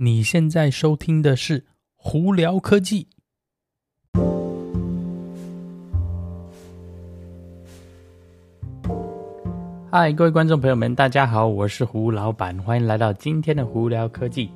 你现在收听的是《胡聊科技》。嗨，各位观众朋友们，大家好，我是胡老板，欢迎来到今天的《胡聊科技》。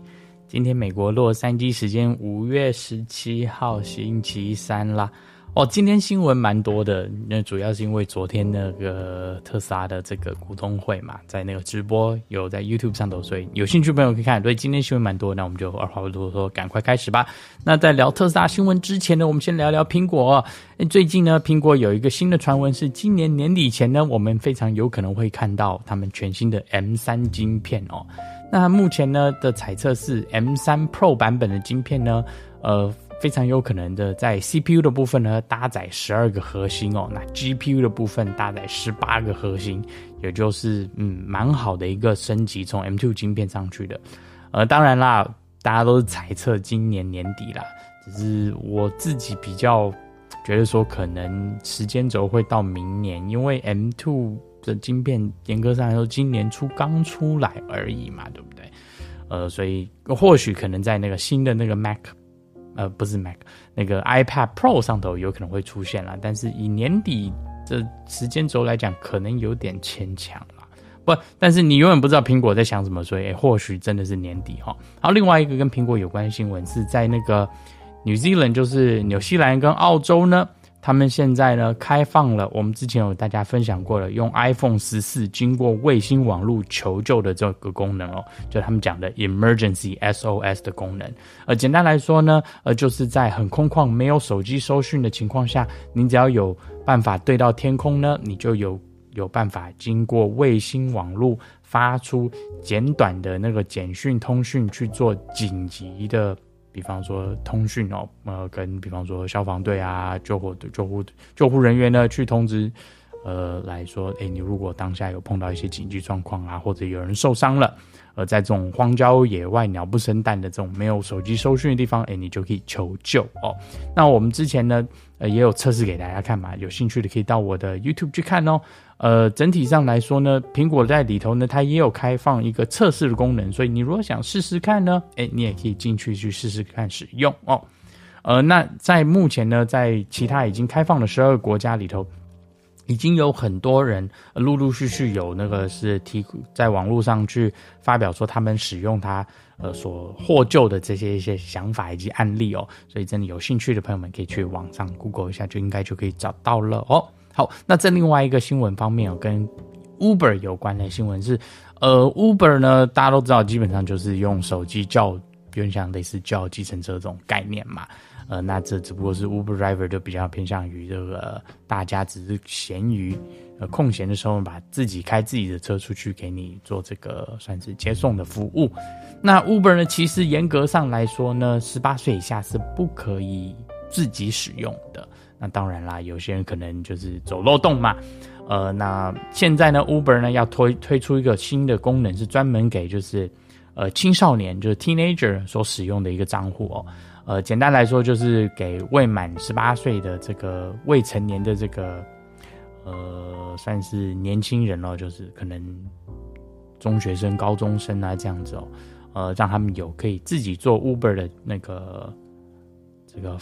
今天美国洛杉矶时间五月十七号星期三啦。哦，今天新闻蛮多的，那主要是因为昨天那个特斯拉的这个股东会嘛，在那个直播有在 YouTube 上头，所以有兴趣朋友可以看。所以今天新闻蛮多，那我们就二话不多说，赶快开始吧。那在聊特斯拉新闻之前呢，我们先聊聊苹果。最近呢，苹果有一个新的传闻是，今年年底前呢，我们非常有可能会看到他们全新的 M 三晶片哦。那目前呢的猜测是，M 三 Pro 版本的晶片呢，呃。非常有可能的，在 CPU 的部分呢，搭载十二个核心哦，那 GPU 的部分搭载十八个核心，也就是嗯，蛮好的一个升级，从 M2 晶片上去的。呃，当然啦，大家都是猜测今年年底啦，只是我自己比较觉得说，可能时间轴会到明年，因为 M2 的晶片严格上来说，今年初刚出来而已嘛，对不对？呃，所以或许可能在那个新的那个 Mac。呃，不是 Mac，那个 iPad Pro 上头有可能会出现了，但是以年底的时间轴来讲，可能有点牵强了。不，但是你永远不知道苹果在想什么，所以、欸、或许真的是年底哈。好另外一个跟苹果有关的新闻是在那个 New Zealand，就是纽西兰跟澳洲呢。他们现在呢开放了，我们之前有大家分享过了，用 iPhone 十四经过卫星网络求救的这个功能哦，就他们讲的 Emergency SOS 的功能。呃，简单来说呢，呃，就是在很空旷、没有手机收讯的情况下，你只要有办法对到天空呢，你就有有办法经过卫星网络发出简短的那个简讯通讯去做紧急的。比方说通讯哦，呃，跟比方说消防队啊、救火队、救护救护人员呢，去通知，呃，来说，诶，你如果当下有碰到一些紧急状况啊，或者有人受伤了。而在这种荒郊野外、鸟不生蛋的这种没有手机收讯的地方，哎，你就可以求救哦。那我们之前呢，呃，也有测试给大家看嘛，有兴趣的可以到我的 YouTube 去看哦。呃，整体上来说呢，苹果在里头呢，它也有开放一个测试的功能，所以你如果想试试看呢，哎，你也可以进去去试试看使用哦。呃，那在目前呢，在其他已经开放的十二个国家里头。已经有很多人陆陆续续有那个是提在网络上去发表说他们使用它呃所获救的这些一些想法以及案例哦，所以真的有兴趣的朋友们可以去网上 Google 一下，就应该就可以找到了哦。好，那在另外一个新闻方面哦，跟 Uber 有关的新闻是，呃，Uber 呢大家都知道，基本上就是用手机叫，有点像类似叫计程车这种概念嘛。呃，那这只不过是 Uber Driver 就比较偏向于这个，大家只是闲余呃空闲的时候，把自己开自己的车出去给你做这个算是接送的服务。那 Uber 呢，其实严格上来说呢，十八岁以下是不可以自己使用的。那当然啦，有些人可能就是走漏洞嘛。呃，那现在呢，Uber 呢要推推出一个新的功能，是专门给就是呃青少年，就是 teenager 所使用的一个账户哦。呃，简单来说就是给未满十八岁的这个未成年的这个，呃，算是年轻人哦，就是可能中学生、高中生啊这样子哦，呃，让他们有可以自己做 Uber 的那个这个。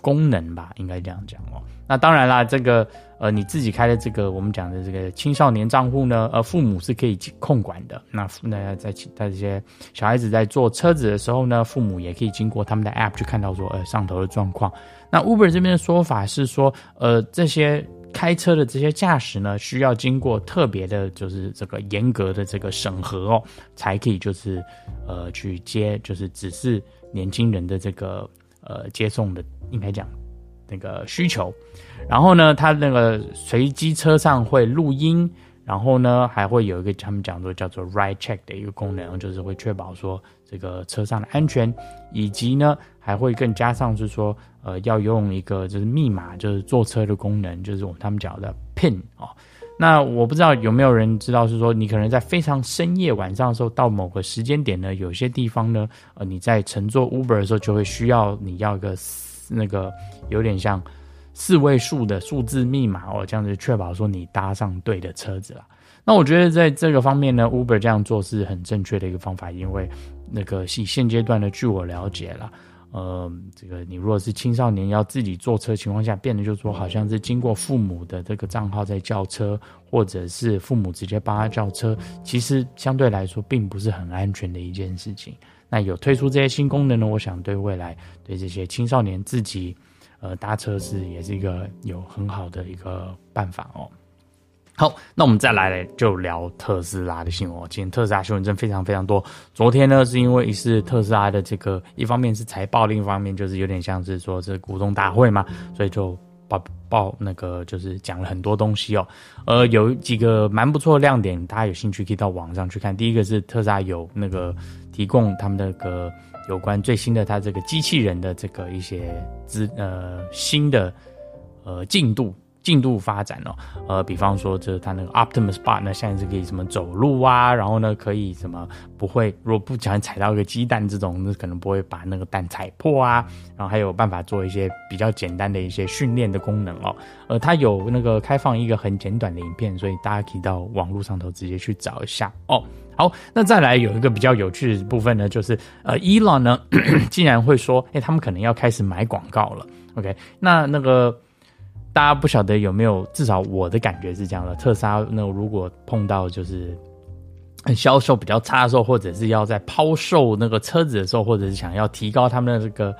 功能吧，应该这样讲哦。那当然啦，这个呃，你自己开的这个我们讲的这个青少年账户呢，呃，父母是可以控管的。那那在其他这些小孩子在坐车子的时候呢，父母也可以经过他们的 App 去看到说，呃，上头的状况。那 Uber 这边的说法是说，呃，这些开车的这些驾驶呢，需要经过特别的，就是这个严格的这个审核哦，才可以就是呃去接，就是只是年轻人的这个呃接送的。应该讲那个需求，然后呢，它那个随机车上会录音，然后呢，还会有一个他们讲的叫做 Ride Check 的一个功能，就是会确保说这个车上的安全，以及呢，还会更加上是说，呃，要用一个就是密码，就是坐车的功能，就是我们他们讲的 PIN 哦。那我不知道有没有人知道，是说你可能在非常深夜晚上的时候，到某个时间点呢，有些地方呢，呃，你在乘坐 Uber 的时候，就会需要你要一个。那个有点像四位数的数字密码哦，这样子确保说你搭上对的车子了。那我觉得在这个方面呢，Uber 这样做是很正确的一个方法，因为那个现现阶段呢，据我了解了。呃，这个你如果是青少年要自己坐车情况下，变得就是说好像是经过父母的这个账号在叫车，或者是父母直接帮他叫车，其实相对来说并不是很安全的一件事情。那有推出这些新功能呢，我想对未来对这些青少年自己呃搭车是也是一个有很好的一个办法哦。好，那我们再来就聊特斯拉的新闻。今天特斯拉新闻真非常非常多。昨天呢，是因为是特斯拉的这个，一方面是财报，另一方面就是有点像是说这股东大会嘛，所以就报报那个就是讲了很多东西哦。呃，有几个蛮不错的亮点，大家有兴趣可以到网上去看。第一个是特斯拉有那个提供他们那个有关最新的它这个机器人的这个一些资呃新的呃进度。进度发展哦，呃，比方说，这它那个 Optimus Bot 呢，现在是可以什么走路啊，然后呢，可以什么不会，如果不小心踩到一个鸡蛋这种，那可能不会把那个蛋踩破啊，然后还有办法做一些比较简单的一些训练的功能哦，呃，它有那个开放一个很简短的影片，所以大家可以到网络上头直接去找一下哦。好，那再来有一个比较有趣的部分呢，就是呃伊朗呢 竟然会说，哎，他们可能要开始买广告了。OK，那那个。大家不晓得有没有，至少我的感觉是这样的。特斯拉那如果碰到就是销售比较差的时候，或者是要在抛售那个车子的时候，或者是想要提高他们的这个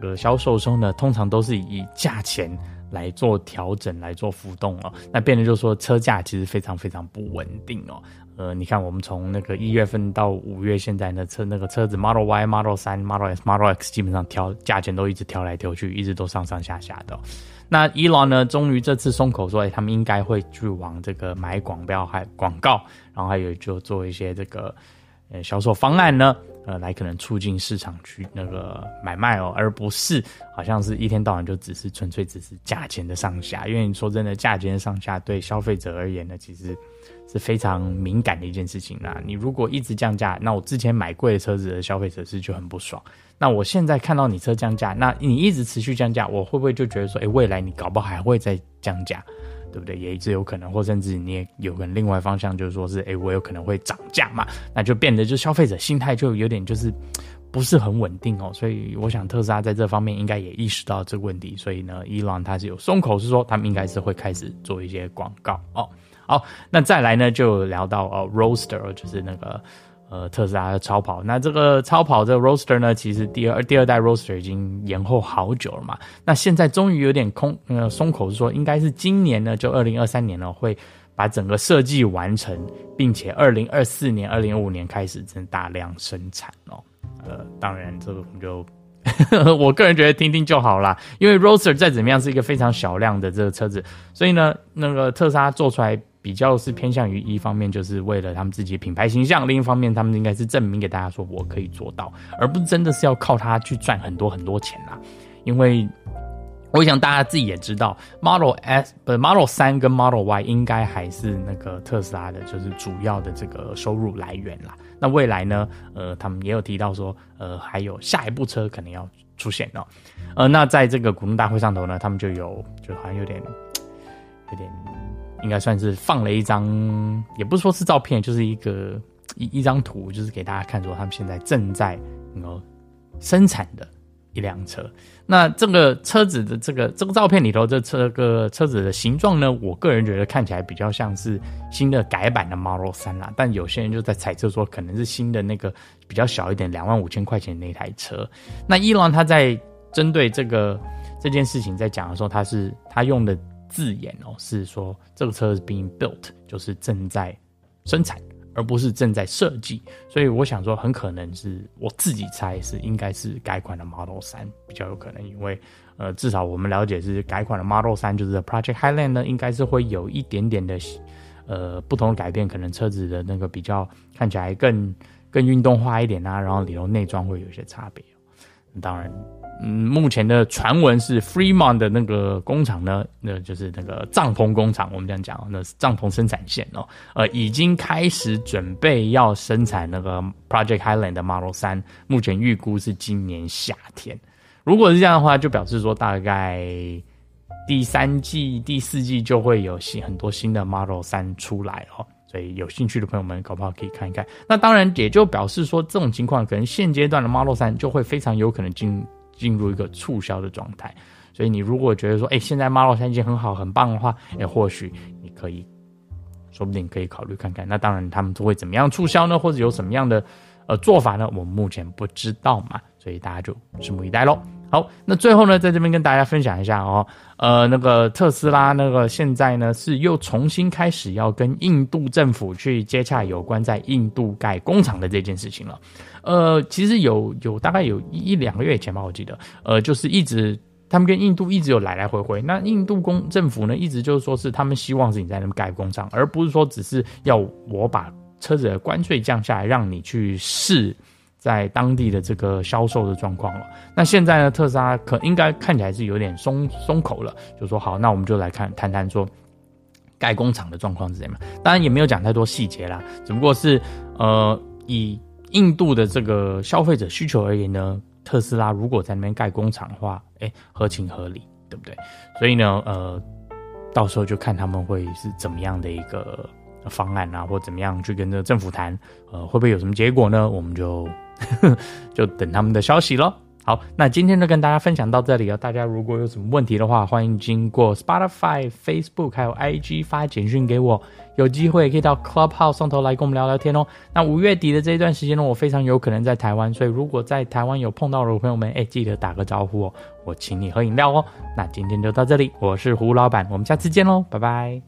呃销售的时候呢，通常都是以价钱来做调整，来做浮动哦。那变得就是说车价其实非常非常不稳定哦。呃，你看我们从那个一月份到五月，现在的车那个车子 Model Y、Model 3、Model S、Model X 基本上调价钱都一直调来调去，一直都上上下下的。那伊朗呢，终于这次松口说，哎，他们应该会去往这个买广标还广告，然后还有就做一些这个呃销售方案呢，呃，来可能促进市场去那个买卖哦，而不是好像是一天到晚就只是纯粹只是价钱的上下。因为你说真的，价钱上下对消费者而言呢，其实是非常敏感的一件事情啦。你如果一直降价，那我之前买贵的车子的消费者是就很不爽。那我现在看到你车降价，那你一直持续降价，我会不会就觉得说，哎、未来你搞不好还会再降价，对不对？也一直有可能，或甚至你也有可能另外方向，就是说是，哎、我有可能会涨价嘛，那就变得就消费者心态就有点就是不是很稳定哦。所以我想特斯拉在这方面应该也意识到这个问题，所以呢，Elon 他是有松口，是说他们应该是会开始做一些广告哦。好，那再来呢，就聊到哦，Roaster 就是那个。呃，特斯拉的超跑，那这个超跑这个 Roadster 呢，其实第二第二代 Roadster 已经延后好久了嘛。那现在终于有点空，呃，松口是说，应该是今年呢，就二零二三年呢，会把整个设计完成，并且二零二四年、二零二五年开始真大量生产哦。呃，当然这个我们就，我个人觉得听听就好啦，因为 Roadster 再怎么样是一个非常小量的这个车子，所以呢，那个特斯拉做出来。比较是偏向于一方面，就是为了他们自己的品牌形象；另一方面，他们应该是证明给大家说，我可以做到，而不是真的是要靠它去赚很多很多钱啦。因为我想大家自己也知道，Model S 不 Model 三跟 Model Y 应该还是那个特斯拉的，就是主要的这个收入来源啦。那未来呢，呃，他们也有提到说，呃，还有下一部车可能要出现哦。呃，那在这个股东大会上头呢，他们就有就好像有点有点。应该算是放了一张，也不是说是照片，就是一个一一张图，就是给大家看说他们现在正在呃生产的一辆车。那这个车子的这个这个照片里头，这车个车子的形状呢，我个人觉得看起来比较像是新的改版的 Model 3啦。但有些人就在猜测说，可能是新的那个比较小一点，两万五千块钱那台车。那伊朗他在针对这个这件事情在讲的时候，他是他用的。字眼哦，是说这个车是 being built，就是正在生产，而不是正在设计。所以我想说，很可能是我自己猜是应该是改款的 Model 3比较有可能，因为呃，至少我们了解是改款的 Model 3，就是 Project Highland 呢，应该是会有一点点的呃不同的改变，可能车子的那个比较看起来更更运动化一点啊，然后里头内装会有一些差别。当然。嗯，目前的传闻是 FREEMONT 的那个工厂呢，那就是那个帐篷工厂，我们这样讲，那是帐篷生产线哦，呃，已经开始准备要生产那个 Project Highland 的 Model 3，目前预估是今年夏天。如果是这样的话，就表示说大概第三季、第四季就会有新很多新的 Model 3出来哦。所以有兴趣的朋友们，搞不好可以看一看。那当然也就表示说，这种情况可能现阶段的 Model 3就会非常有可能进进入一个促销的状态。所以你如果觉得说，哎，现在 Model 3已经很好很棒的话，哎，或许你可以，说不定可以考虑看看。那当然他们都会怎么样促销呢？或者有什么样的呃做法呢？我们目前不知道嘛，所以大家就拭目以待喽。好，那最后呢，在这边跟大家分享一下哦，呃，那个特斯拉那个现在呢是又重新开始要跟印度政府去接洽有关在印度盖工厂的这件事情了。呃，其实有有大概有一两个月前吧，我记得，呃，就是一直他们跟印度一直有来来回回。那印度公政府呢，一直就是说是他们希望是你在那边盖工厂，而不是说只是要我把车子的关税降下来，让你去试。在当地的这个销售的状况了。那现在呢，特斯拉可应该看起来是有点松松口了，就说好，那我们就来看谈谈说盖工厂的状况是怎么样。当然也没有讲太多细节啦，只不过是呃以印度的这个消费者需求而言呢，特斯拉如果在那边盖工厂的话，哎，合情合理，对不对？所以呢，呃，到时候就看他们会是怎么样的一个方案啊，或怎么样去跟这个政府谈，呃，会不会有什么结果呢？我们就。就等他们的消息喽。好，那今天就跟大家分享到这里哦。大家如果有什么问题的话，欢迎经过 Spotify、Facebook 还有 IG 发简讯给我。有机会可以到 Clubhouse 上头来跟我们聊聊天哦。那五月底的这一段时间呢，我非常有可能在台湾，所以如果在台湾有碰到的朋友们，哎，记得打个招呼哦，我请你喝饮料哦。那今天就到这里，我是胡老板，我们下次见喽，拜拜。